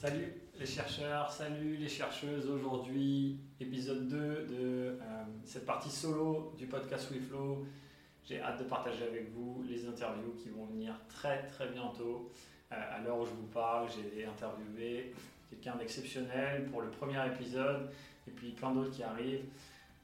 Salut les chercheurs, salut les chercheuses. Aujourd'hui, épisode 2 de euh, cette partie solo du podcast WeFlow. J'ai hâte de partager avec vous les interviews qui vont venir très très bientôt. Euh, à l'heure où je vous parle, j'ai interviewé quelqu'un d'exceptionnel pour le premier épisode et puis plein d'autres qui arrivent.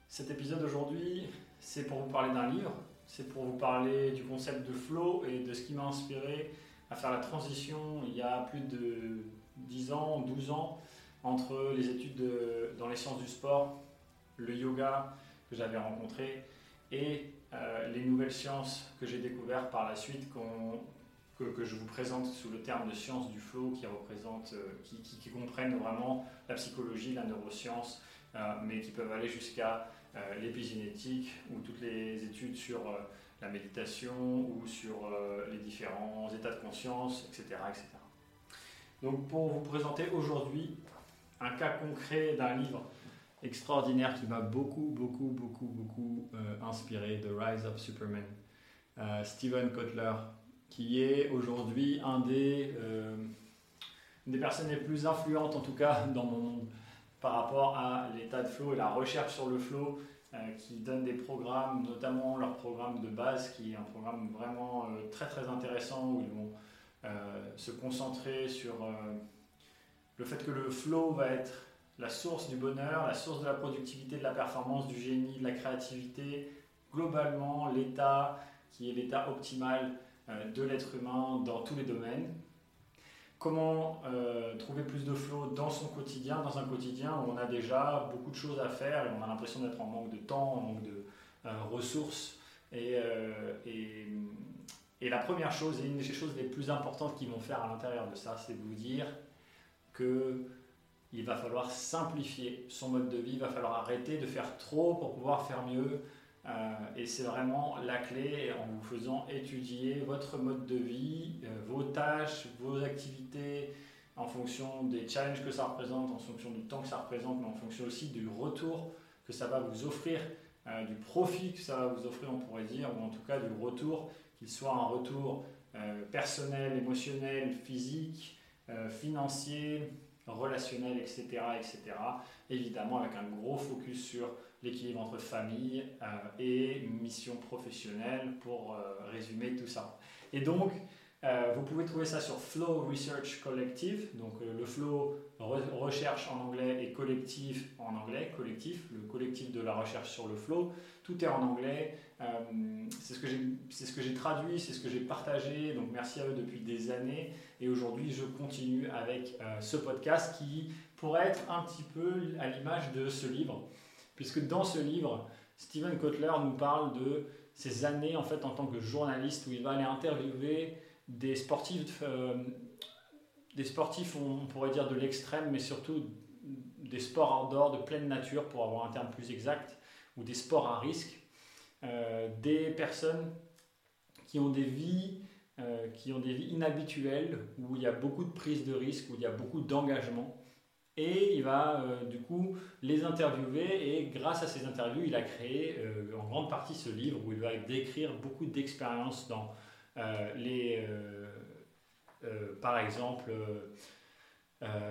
Cet épisode aujourd'hui, c'est pour vous parler d'un livre, c'est pour vous parler du concept de flow et de ce qui m'a inspiré à faire la transition il y a plus de 10 ans, 12 ans, entre les études dans les sciences du sport, le yoga que j'avais rencontré et euh, les nouvelles sciences que j'ai découvertes par la suite que, que, je vous présente sous le terme de sciences du flow qui, représente, euh, qui, comprennent vraiment la psychologie, la neuroscience, euh, mais qui peuvent aller jusqu'à l'épigénétique ou toutes les études sur la méditation ou sur les différents états de conscience, etc. etc. Donc pour vous présenter aujourd'hui un cas concret d'un livre extraordinaire qui m'a beaucoup, beaucoup, beaucoup, beaucoup euh, inspiré, The Rise of Superman, euh, Steven Kotler, qui est aujourd'hui un des, euh, des personnes les plus influentes, en tout cas dans mon monde, par rapport à l'état de flow et la recherche sur le flow, qui donne des programmes, notamment leur programme de base, qui est un programme vraiment très très intéressant où ils vont se concentrer sur le fait que le flow va être la source du bonheur, la source de la productivité, de la performance, du génie, de la créativité, globalement l'état qui est l'état optimal euh, de l'être humain dans tous les domaines. Comment euh, trouver plus de flow dans son quotidien, dans un quotidien où on a déjà beaucoup de choses à faire et on a l'impression d'être en manque de temps, en manque de euh, ressources. Et, et, la première chose, et une des choses les plus importantes qu'ils vont faire à l'intérieur de ça, c'est de vous dire que il va falloir simplifier son mode de vie, il va falloir arrêter de faire trop pour pouvoir faire mieux. Euh, et c'est vraiment la clé en vous faisant étudier votre mode de vie, euh, vos tâches, vos activités, en fonction des challenges que ça représente, en fonction du temps que ça représente, mais en fonction aussi du retour que ça va vous offrir, euh, du profit que ça va vous offrir, on pourrait dire, ou en tout cas du retour, qu'il soit un retour personnel, émotionnel, physique, financier, relationnel, etc.. Évidemment avec un gros focus sur l'équilibre entre famille euh, et mission professionnelle pour euh, résumer tout ça. Et donc, euh, vous pouvez trouver ça sur Flow Research Collective, donc le Flow recherche en anglais et collectif en anglais, collectif, le collectif de la recherche sur le flow, tout est en anglais, c'est ce que j'ai traduit, c'est ce que j'ai partagé, donc merci à eux depuis des années, et aujourd'hui je continue avec ce podcast qui pourrait être un petit peu à l'image de ce livre, puisque dans ce livre, Steven Kotler nous parle de ses années en fait en tant que journaliste où il va aller interviewer des sportifs, euh, des sportifs, on pourrait dire de l'extrême, mais surtout des sports outdoor de pleine nature, pour avoir un terme plus exact, ou des sports à risque, euh, des personnes qui ont des vies euh, qui ont des vies inhabituelles, où il y a beaucoup de prise de risque, où il y a beaucoup d'engagement. Et il va du coup les interviewer et grâce à ces interviews, il a créé en grande partie ce livre où il va décrire beaucoup d'expériences dans les, euh, euh, par exemple,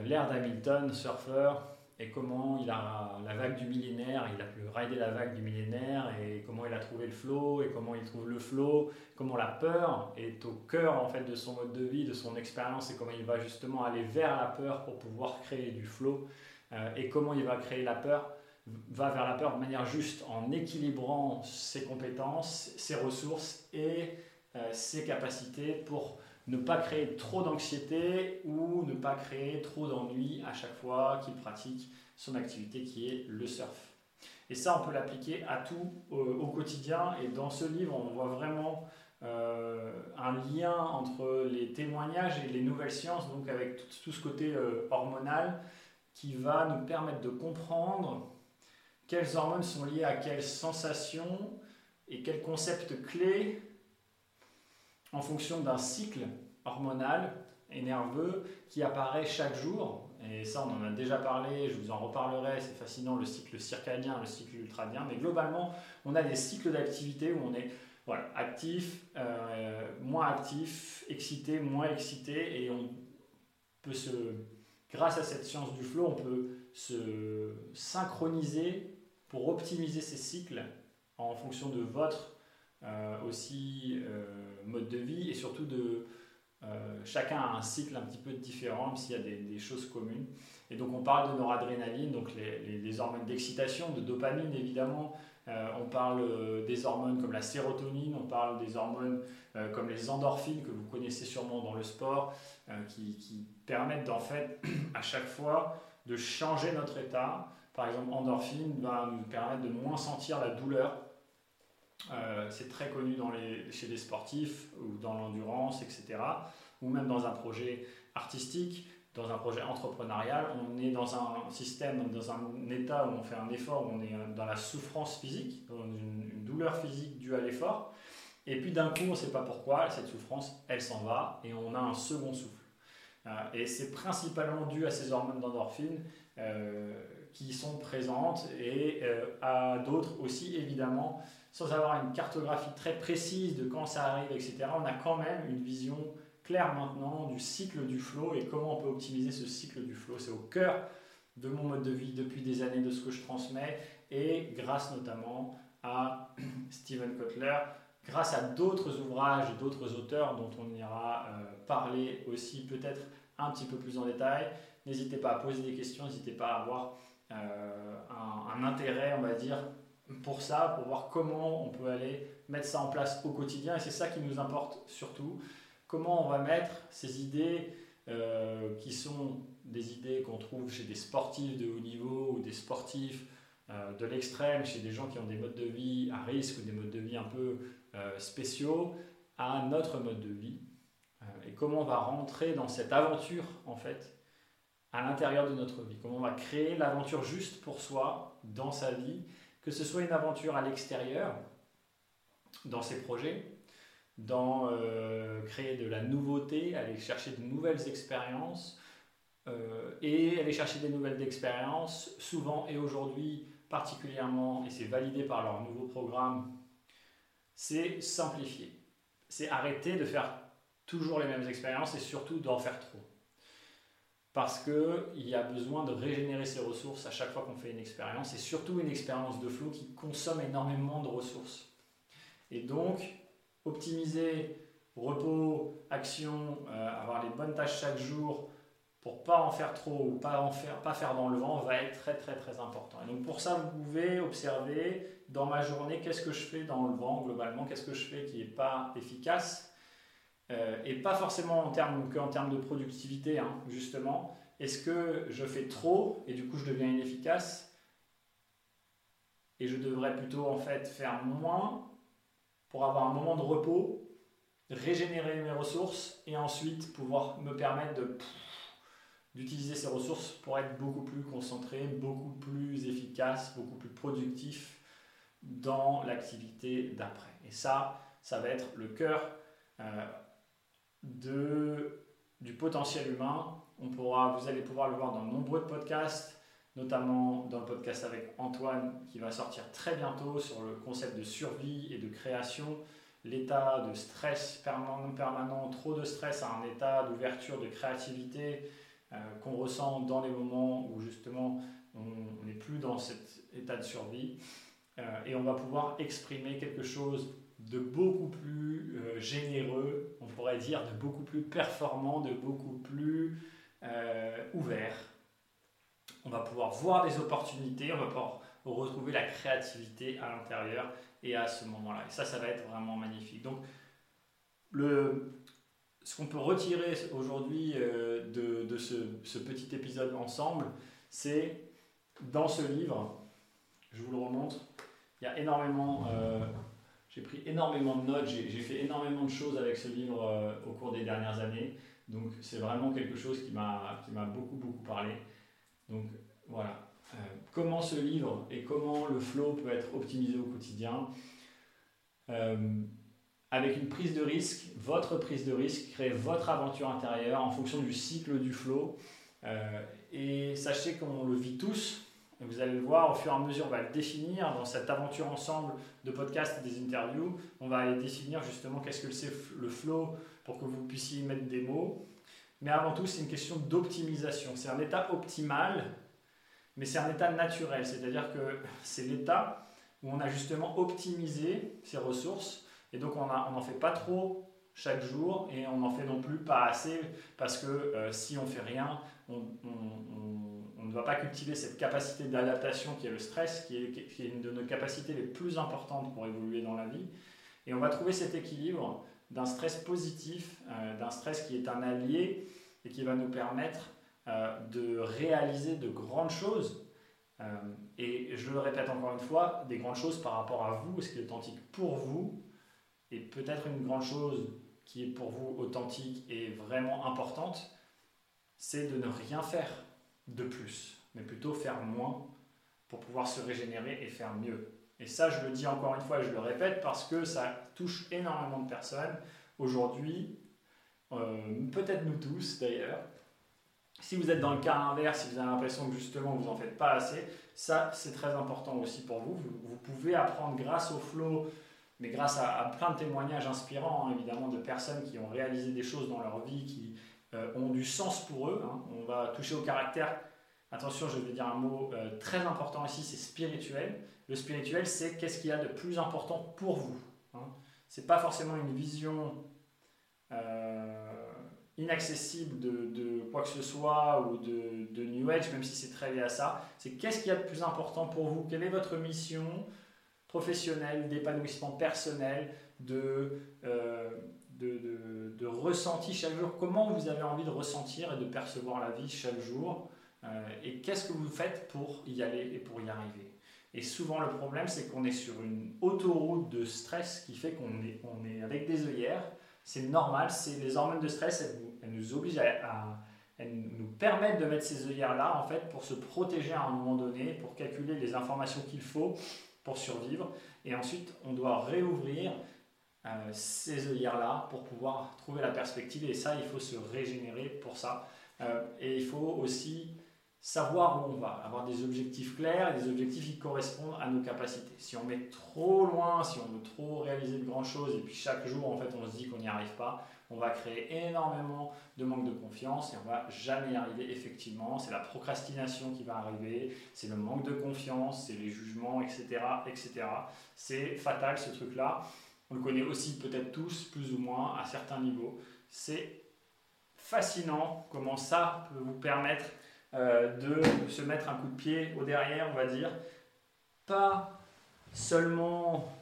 l'ère d'Hamilton, surfeur, et comment il a la vague du millénaire, il a pu rider la vague du millénaire, et comment il a trouvé le flow, et comment il trouve le flow, comment la peur est au cœur en fait de son mode de vie, de son expérience, et comment il va justement aller vers la peur pour pouvoir créer du flow, et comment il va créer la peur, va vers la peur de manière juste en équilibrant ses compétences, ses ressources et euh, ses capacités pour ne pas créer trop d'anxiété ou ne pas créer trop d'ennui à chaque fois qu'il pratique son activité qui est le surf. Et ça, on peut l'appliquer à tout au quotidien. Et dans ce livre, on voit vraiment euh, un lien entre les témoignages et les nouvelles sciences, donc avec tout, ce côté euh, hormonal, qui va nous permettre de comprendre quelles hormones sont liées à quelles sensations et quels concepts clés en fonction d'un cycle hormonal et nerveux qui apparaît chaque jour. Et ça, on en a déjà parlé, je vous en reparlerai, c'est fascinant, le cycle circadien, le cycle ultradien. Mais globalement, on a des cycles d'activité où on est voilà, actif, euh, moins actif, excité, moins excité, et on peut se grâce à cette science du flow, on peut se synchroniser pour optimiser ces cycles en fonction de votre aussi euh, mode de vie et surtout de euh, chacun a un cycle un petit peu différent, même s'il y a des, choses communes. Et donc on parle de noradrénaline, donc les, hormones d'excitation, de dopamine évidemment. on parle des hormones comme la sérotonine, on parle des hormones comme les endorphines que vous connaissez sûrement dans le sport, qui, qui, permettent en fait à chaque fois de changer notre état. Par exemple, endorphine va nous permettre de moins sentir la douleur euh, c'est très connu chez les sportifs ou dans l'endurance, etc. Ou même dans un projet artistique, dans un projet entrepreneurial. On est dans un système, dans un état où on fait un effort, où on est dans la souffrance physique, dans une, douleur physique due à l'effort. Et puis d'un coup, on ne sait pas pourquoi, cette souffrance, elle s'en va et on a un second souffle. Euh, et c'est principalement dû à ces hormones d'endorphine euh, qui sont présentes et à d'autres aussi, évidemment, sans avoir une cartographie très précise de quand ça arrive, etc., on a quand même une vision claire maintenant du cycle du flow et comment on peut optimiser ce cycle du flow. C'est au cœur de mon mode de vie depuis des années, de ce que je transmets, et grâce notamment à Steven Kotler, grâce à d'autres ouvrages et d'autres auteurs dont on ira euh, parler aussi peut-être un petit peu plus en détail. N'hésitez pas à poser des questions, n'hésitez pas à avoir euh, un, intérêt, on va dire, pour ça, pour voir comment on peut aller mettre ça en place au quotidien. Et c'est ça qui nous importe surtout. Comment on va mettre ces idées euh, qui sont des idées qu'on trouve chez des sportifs de haut niveau ou des sportifs euh, de l'extrême, chez des gens qui ont des modes de vie à risque ou des modes de vie un peu euh, spéciaux, à notre mode de vie. et comment on va rentrer dans cette aventure en fait à l'intérieur de notre vie. Comment on va créer l'aventure juste pour soi dans sa vie que ce soit une aventure à l'extérieur, dans ses projets, dans euh, créer de la nouveauté, aller chercher de nouvelles expériences, euh, et aller chercher des nouvelles expériences, souvent et aujourd'hui particulièrement, et c'est validé par leur nouveau programme, c'est simplifier. C'est arrêter de faire toujours les mêmes expériences et surtout d'en faire trop parce qu'il y a besoin de régénérer ses ressources à chaque fois qu'on fait une expérience, et surtout une expérience de flow qui consomme énormément de ressources. Et donc, optimiser repos, action, euh, avoir les bonnes tâches chaque jour pour pas en faire trop ou pas en faire, pas faire dans le vent va être très très très important. Et donc pour ça, vous pouvez observer dans ma journée qu'est-ce que je fais dans le vent globalement, qu'est-ce que je fais qui n'est pas efficace et pas forcément en termes, qu'en termes de productivité, hein, justement. Est-ce que je fais trop et du coup je deviens inefficace et je devrais plutôt en fait faire moins pour avoir un moment de repos, régénérer mes ressources et ensuite pouvoir me permettre de d'utiliser ces ressources pour être beaucoup plus concentré, beaucoup plus efficace, beaucoup plus productif dans l'activité d'après. Et ça, ça va être le cœur euh, du potentiel humain. On pourra, vous allez pouvoir le voir dans nombreux podcasts, notamment dans le podcast avec Antoine qui va sortir très bientôt sur le concept de survie et de création. L'état de stress permanent, permanent, trop de stress à un état d'ouverture, de créativité euh, qu'on ressent dans les moments où justement on n'est plus dans cet état de survie. Euh, et on va pouvoir exprimer quelque chose de beaucoup plus euh, généreux, pourrait dire de beaucoup plus performant, de beaucoup plus euh, ouvert. On va pouvoir voir des opportunités, on va pouvoir retrouver la créativité à l'intérieur et à ce moment-là. Et ça, ça va être vraiment magnifique. Donc, ce qu'on peut retirer aujourd'hui euh, de, ce, ce, petit épisode ensemble, c'est dans ce livre, je vous le remontre, il y a énormément j'ai pris énormément de notes, j'ai fait énormément de choses avec ce livre euh, au cours des dernières années. Donc c'est vraiment quelque chose qui m'a beaucoup beaucoup parlé. Donc voilà. Euh, comment ce livre et comment le flow peut être optimisé au quotidien? Euh, avec une prise de risque, votre prise de risque, créer votre aventure intérieure en fonction du cycle du flow. et sachez qu'on le vit tous, vous allez le voir au fur et à mesure, on va le définir dans cette aventure ensemble de podcasts et des interviews. On va aller définir justement qu'est-ce que c'est le flow pour que vous puissiez y mettre des mots. mais avant tout, c'est une question d'optimisation. C'est un état optimal, mais c'est un état naturel, c'est-à-dire que c'est l'état où on a justement optimisé ses ressources, et donc on n'en fait pas trop chaque jour, et on n'en fait non plus pas assez, parce que euh, si on fait rien, on, ne va pas cultiver cette capacité d'adaptation qui est le stress, qui est, qui est une de nos capacités les plus importantes pour évoluer dans la vie. Et on va trouver cet équilibre d'un stress positif, euh, d'un stress qui est un allié et qui va nous permettre euh, de réaliser de grandes choses. Euh, et je le répète encore une fois, des grandes choses par rapport à vous, ce qui est authentique pour vous, et peut-être une grande chose qui est pour vous authentique et vraiment importante, c'est de ne rien faire de plus, mais plutôt faire moins pour pouvoir se régénérer et faire mieux. Et ça, je le dis encore une fois et je le répète parce que ça touche énormément de personnes aujourd'hui, euh, peut-être nous tous d'ailleurs. Si vous êtes dans le cas inverse, si vous avez l'impression que justement vous n'en faites pas assez, ça c'est très important aussi pour vous. vous. pouvez apprendre grâce au flow, mais grâce à, plein de témoignages inspirants hein, évidemment de personnes qui ont réalisé des choses dans leur vie qui ont du sens pour eux. Hein. On va toucher au caractère. Attention, je vais dire un mot euh, très important ici, c'est spirituel. Le spirituel, c'est qu'est-ce qu'il y a de plus important pour vous. Hein. Ce n'est pas forcément une vision euh, inaccessible de, quoi que ce soit ou de, New Age, même si c'est très lié à ça. C'est qu'est-ce qu'il y a de plus important pour vous? Quelle est votre mission professionnelle, d'épanouissement personnel, de, euh, de, de, ressenti chaque jour Comment vous avez envie de ressentir et de percevoir la vie chaque jour euh, Et qu'est-ce que vous faites pour y aller et pour y arriver? Et souvent, le problème, c'est qu'on est sur une autoroute de stress qui fait qu'on est, on est avec des œillères. C'est normal, c'est les hormones de stress, elles, nous obligent à, elles nous permettent de mettre ces œillères-là, en fait, pour se protéger à un moment donné, pour calculer les informations qu'il faut pour survivre. Et ensuite, on doit réouvrir euh, ces œillères-là pour pouvoir trouver la perspective. Et ça, il faut se régénérer pour ça. Euh, et il faut aussi savoir où on va, avoir des objectifs clairs et des objectifs qui correspondent à nos capacités. Si on met trop loin, si on veut trop réaliser de grandes choses et puis chaque jour en fait on se dit qu'on n'y arrive pas, on va créer énormément de manque de confiance et on va jamais y arriver effectivement. C'est la procrastination qui va arriver, c'est le manque de confiance, c'est les jugements, etc. etc. C'est fatal ce truc-là. Connaît aussi peut-être tous, plus ou moins, à certains niveaux. C'est fascinant comment ça peut vous permettre euh, de se mettre un coup de pied au derrière, on va dire. Pas seulement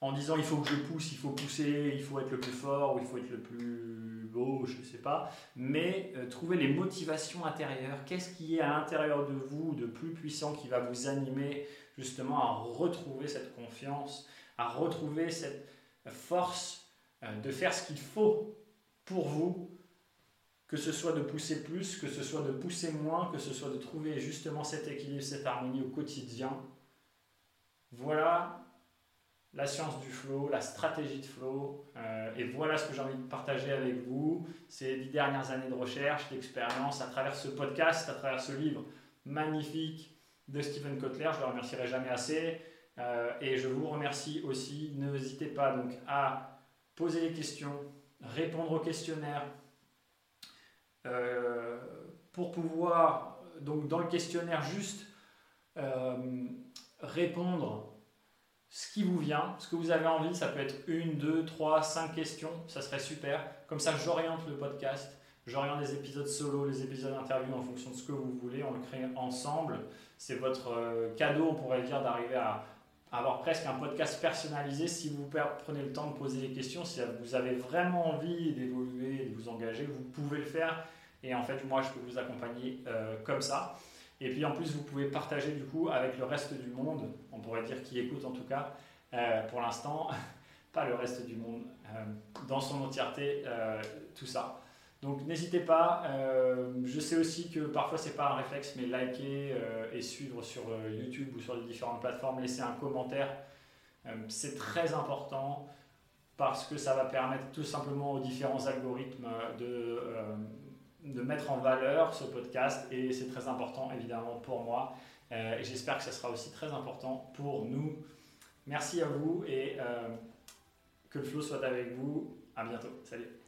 en disant il faut que je pousse, il faut pousser, il faut être le plus fort ou il faut être le plus beau, je ne sais pas, mais euh, trouver les motivations intérieures. Qu'est-ce qui est à l'intérieur de vous de plus puissant qui va vous animer justement à retrouver cette confiance, à retrouver cette force euh, de faire ce qu'il faut pour vous que ce soit de pousser plus, que ce soit de pousser moins, que ce soit de trouver justement cet équilibre, cette harmonie au quotidien. Voilà la science du flow, la stratégie de flow, euh, et voilà ce que j'ai envie de partager avec vous. Ces dix dernières années de recherche, d'expérience, à travers ce podcast, à travers ce livre magnifique de Stephen Kotler. Je ne le remercierai jamais assez. Euh, et je vous remercie aussi. N'hésitez pas donc à poser des questions, répondre aux questionnaires, euh, pour pouvoir, donc dans le questionnaire, juste euh, répondre ce qui vous vient, ce que vous avez envie. Ça peut être une, deux, trois, cinq questions. Ça serait super. Comme ça, j'oriente le podcast. J'oriente les épisodes solo, les épisodes interview en fonction de ce que vous voulez. On le crée ensemble. C'est votre cadeau, on pourrait dire, d'arriver à avoir presque un podcast personnalisé si vous prenez le temps de poser des questions, si vous avez vraiment envie d'évoluer, de vous engager, vous pouvez le faire. Et en fait, moi, je peux vous accompagner euh, comme ça. Et puis en plus, vous pouvez partager du coup avec le reste du monde, on pourrait dire qui écoute en tout cas, euh, pour l'instant, pas le reste du monde, euh, dans son entièreté, tout ça. Donc n'hésitez pas, je sais aussi que parfois c'est pas un réflexe, mais liker et suivre sur YouTube ou sur les différentes plateformes, laisser un commentaire, c'est très important parce que ça va permettre tout simplement aux différents algorithmes de mettre en valeur ce podcast et c'est très important évidemment pour moi euh, et j'espère que ce sera aussi très important pour nous. Merci à vous et euh, que le flow soit avec vous. À bientôt. Salut.